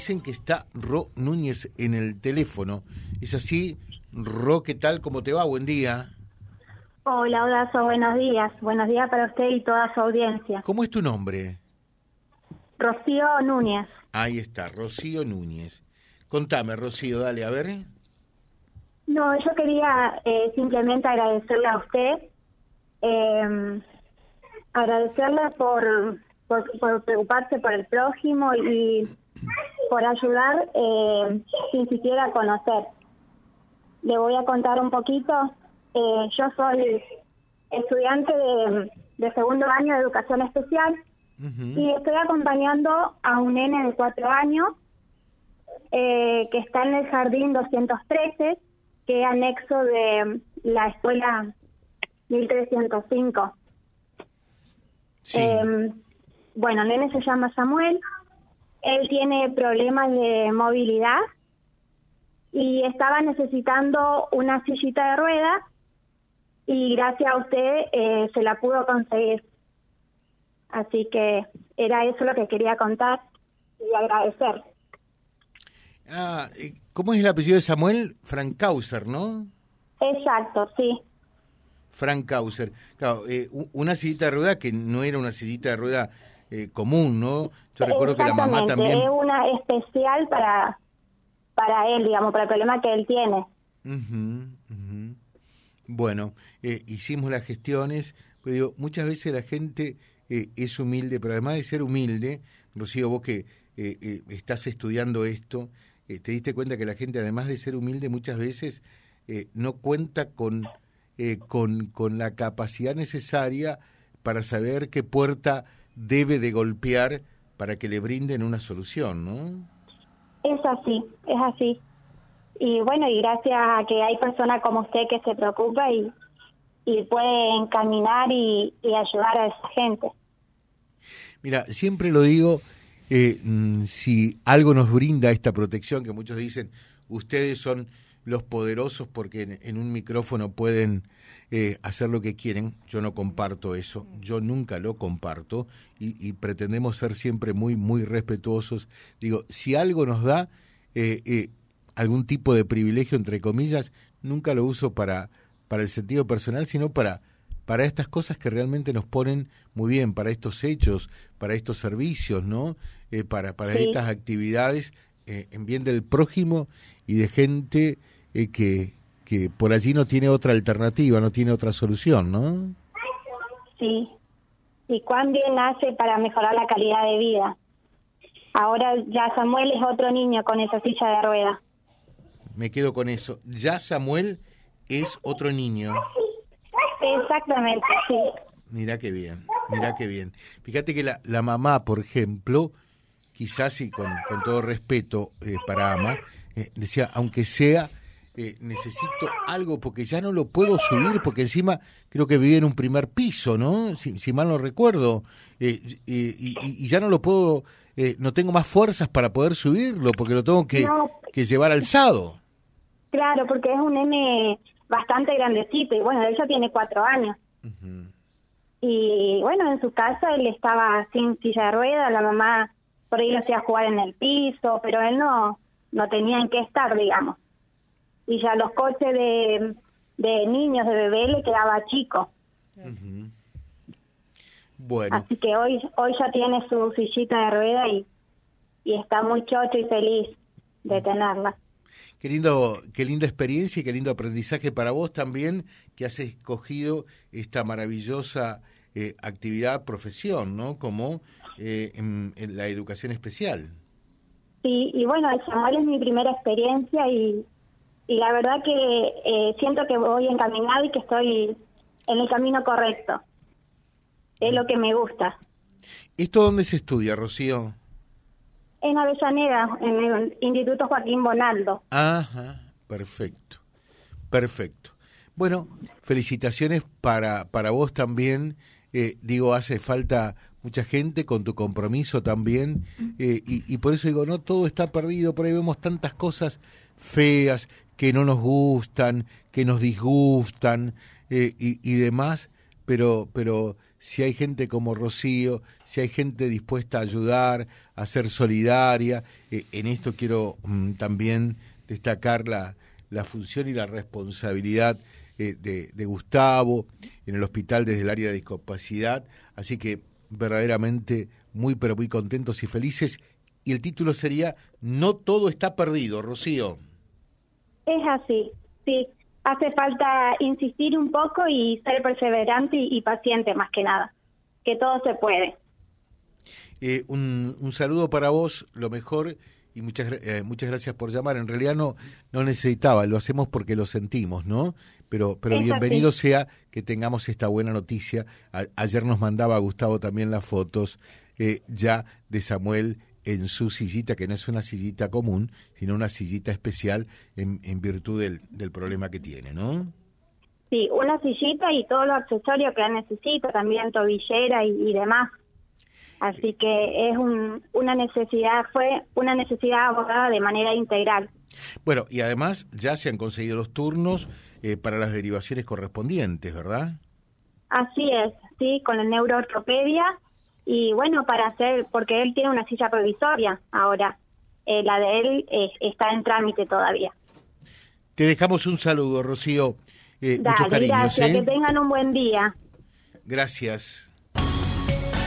dicen que está Ro Núñez en el teléfono. ¿Es así? Ro, ¿qué tal? ¿Cómo te va? Buen día. Hola, buenos días. Buenos días para usted y toda su audiencia. ¿Cómo es tu nombre? Rocío Núñez. Ahí está, Rocío Núñez. Contame, Rocío, dale, a ver. No, yo quería eh, simplemente agradecerle a usted, eh, agradecerle por, por, preocuparse por el prójimo y por ayudar eh, sin siquiera conocer. Le voy a contar un poquito. Eh, yo soy estudiante de, de, segundo año de educación especial y estoy acompañando a un nene de cuatro años eh, que está en el jardín 213, que es anexo de la escuela 1305. Eh, bueno, el nene se llama Samuel, él tiene problemas de movilidad y estaba necesitando una sillita de ruedas y gracias a usted eh, se la pudo conseguir. Así que era eso lo que quería contar y agradecer. Ah, ¿cómo es el apellido de Samuel? Frankauser, ¿no? Exacto, sí. Frankauser. Claro, eh, una sillita de rueda que no era una sillita de rueda eh, común, ¿no? Yo recuerdo que la mamá también... es una especial para, para él, digamos, para el problema que él tiene. Bueno, eh, hicimos las gestiones, pues digo, muchas veces la gente es humilde, pero además de ser humilde, Rocío, vos que estás estudiando esto, te diste cuenta que la gente, además de ser humilde, muchas veces no cuenta con, con, con la capacidad necesaria para saber qué puerta debe de golpear para que le brinden una solución, ¿no? Es así, es así. Y bueno, y gracias a que hay personas como usted que se preocupa y, y puede encaminar y, ayudar a esa gente. Mira, siempre lo digo, eh, mm, si algo nos brinda esta protección, que muchos dicen, ustedes son los poderosos porque en un micrófono pueden eh, hacer lo que quieren. Yo no comparto eso, yo nunca lo comparto y, pretendemos ser siempre muy, muy respetuosos. Digo, si algo nos da eh, eh, algún tipo de privilegio, entre comillas, nunca lo uso para, para el sentido personal, sino para, para estas cosas que realmente nos ponen muy bien, para estos hechos, para estos servicios, ¿no? para para estas actividades en bien del prójimo y de gente que, que por allí no tiene otra alternativa, no tiene otra solución, ¿no? Sí. Y cuán bien hace para mejorar la calidad de vida. Ahora ya Samuel es otro niño con esa silla de ruedas. Me quedo con eso. Ya Samuel es otro niño. Exactamente, sí. Mira qué bien, mira qué bien. Fíjate que la, la mamá, por ejemplo, quizás y con, con todo respeto eh, para Ama, eh, decía, aunque sea eh, necesito algo porque ya no lo puedo subir, porque encima creo que vive en un primer piso, ¿no? Si, mal no recuerdo, eh, y, ya no lo puedo, eh, no tengo más fuerzas para poder subirlo, porque lo tengo que, que llevar alzado. Claro, porque es un nene bastante grandecito, y bueno, él ya tiene cuatro años. Y bueno, en su casa él estaba sin silla de ruedas, la mamá por ahí lo hacía jugar en el piso, pero él no, no tenía en qué estar, digamos y ya los coches de, de niños, de bebé, le quedaba chico. Bueno. Así que hoy hoy ya tiene su sillita de rueda y, y está muy chocho y feliz de tenerla. Qué, lindo, qué linda experiencia y qué lindo aprendizaje para vos también que has escogido esta maravillosa eh, actividad, profesión, ¿no? Como eh, en, la educación especial. Sí, y bueno, el Samuel es mi primera experiencia y, y la verdad que eh, siento que voy encaminado y que estoy en el camino correcto. Es lo que me gusta. ¿Esto dónde se estudia, Rocío? En Avellaneda, en el Instituto Joaquín Bonaldo. Ajá, perfecto, perfecto. Bueno, felicitaciones para, para vos también. Eh, digo, hace falta mucha gente con tu compromiso también. Eh, y, y por eso digo, no todo está perdido. Por ahí vemos tantas cosas feas que no nos gustan, que nos disgustan eh, y, demás, pero, pero si hay gente como Rocío, si hay gente dispuesta a ayudar, a ser solidaria. En esto quiero mm, también destacar la, la función y la responsabilidad eh, de, de, Gustavo en el hospital desde el área de discapacidad. Así que verdaderamente muy, pero muy contentos y felices. Y el título sería No todo está perdido, Rocío. Es así, sí. Hace falta insistir un poco y ser perseverante y, paciente más que nada. Que todo se puede. Eh, un, un saludo para vos, lo mejor y muchas eh, muchas gracias por llamar. En realidad no no necesitaba, lo hacemos porque lo sentimos, ¿no? Pero pero bienvenido sea que tengamos esta buena noticia. ayer nos mandaba Gustavo también las fotos eh, ya de Samuel en su sillita, que no es una sillita común, sino una sillita especial en, en virtud del, del problema que tiene, ¿no? Sí, una sillita y todos los accesorios que necesita, también tobillera y demás. Así que es una necesidad, fue una necesidad abordada de manera integral. Bueno, y además ya se han conseguido los turnos eh, para las derivaciones correspondientes, ¿verdad? Así es, sí, con el neuroortopedia y bueno, para hacer, porque él tiene una silla provisoria ahora, eh, la de él está en trámite todavía. Te dejamos un saludo, Rocío. Eh, Dale, gracias, que tengan un buen día. Gracias